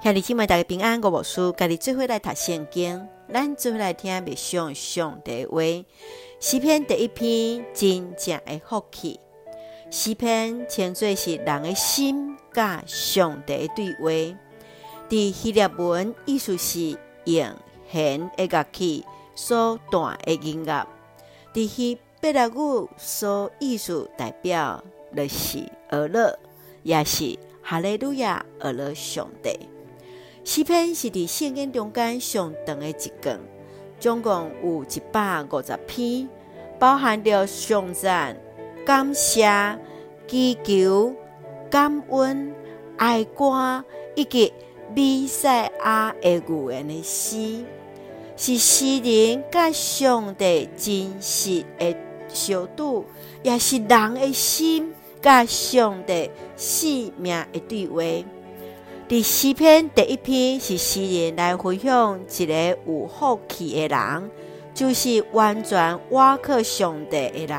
兄弟姐妹，大家平安，我无事，家己做伙来读圣经，咱做伙来听默想上帝话。诗篇第一篇，真正的福气。诗篇称作是人的心甲上帝对话。伫希腊文意思是用弦的乐器所弹的音乐。伫希伯来语所意思代表就是俄勒，也是哈利路亚，俄勒上帝。诗篇是伫圣经中间上长的一卷，总共有一百五十篇，包含着颂赞、感谢、祈求、感恩、哀歌以及弥赛亚的预言的诗，是诗人甲上帝真实的相拄，也是人的心甲上帝性命的对话。第四篇第一篇是诗人来分享一个有福气的人，就是完全倚靠上帝的人。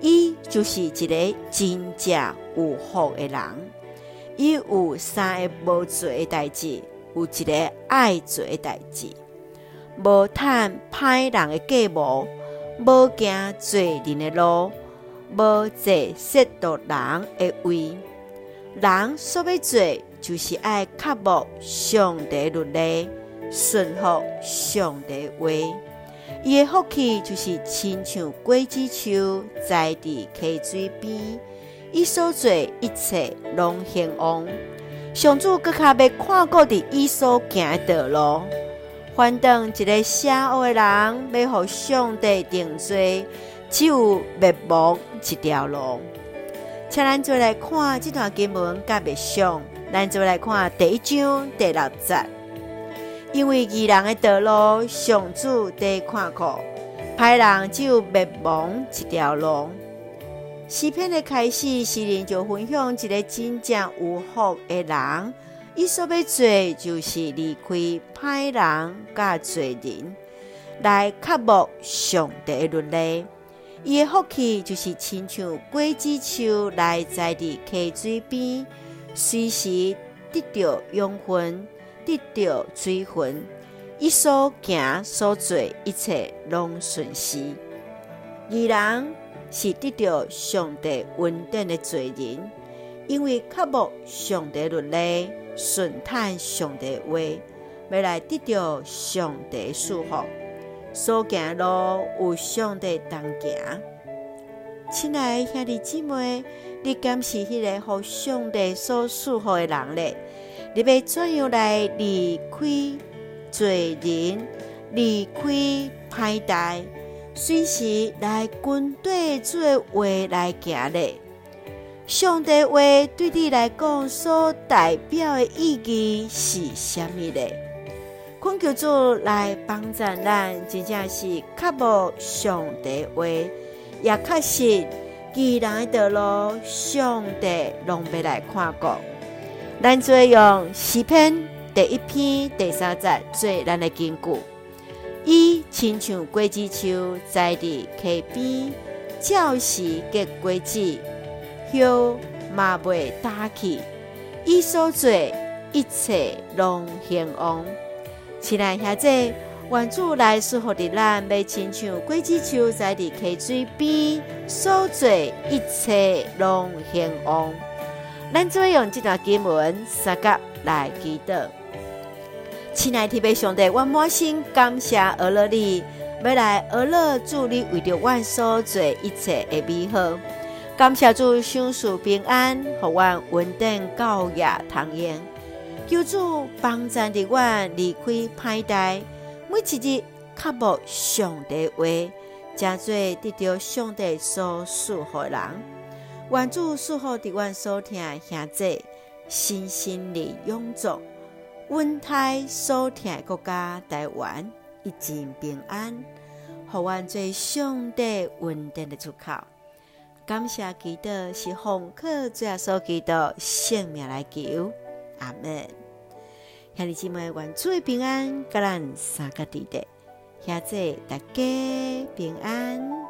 伊就是一个真正有福的人。伊有三个无做的代志，有一个爱做的代志，无趁歹人的计谋，无行罪人的路，无坐亵渎人的位。人所要做。就是爱刻薄上帝律例，顺服上帝话。伊的福气就是亲像果子树栽伫溪水边，伊所做一切拢兴旺。上主阁较要看顾伫伊所行的道路。反正一个邪恶的人要互上帝定罪，只有灭亡一条路。请咱做来看这段经文，甲默想。咱就来看第一章第六节，因为义人的道路，上主在看顾；歹人只有灭亡一条路。视频的开始，诗人就分享一个真正有福的人，伊所要做就是离开歹人甲罪人，来刻薄上帝的律例。伊的福气就是亲像果子树来栽伫溪水边。随时得到养分，得到水分，伊所行所做一切拢顺遂。义人是得到上帝恩典的罪人，因为刻薄上帝律例，顺坦上帝话，未来得到上帝祝福。所行路有上帝同行。亲爱的兄弟姊妹，你敢是迄个互上帝所赐福的人咧？你要怎样来离开罪人，离开歹代，随时来军队做话来行咧？上帝话对你来讲所代表的意义是啥物咧？困求主来帮助咱，真正是刻薄上帝话。也确实，既然的路，上帝拢未来看顾。咱做用诗篇第一篇第三节做咱的根据。伊亲像果子树栽伫溪边，照时结果子，叶嘛袂焦去。伊所做一切拢兴旺。亲爱兄弟。愿主来赐福的咱，要亲像果子树栽伫溪水边，所做一切拢兴旺。咱做用这段经文三格来祈祷。亲爱的弟兄弟，我满心感谢俄勒你，要来俄勒主你为着我所做一切的美好。感谢主赏赐平安，互我稳定高雅堂言。求主帮助的我离开歹代。每一日刻薄上帝话，真做得到上帝所赐福人。愿主赐福伫阮所听兄弟，身心灵永驻，稳泰所听的国家台湾一尽平安，互阮做上帝稳定的出口。感谢祈祷是奉靠主耶稣基督圣名来求，阿门。兄弟姊妹，愿主平安，甲咱三个弟弟，兄弟大家平安。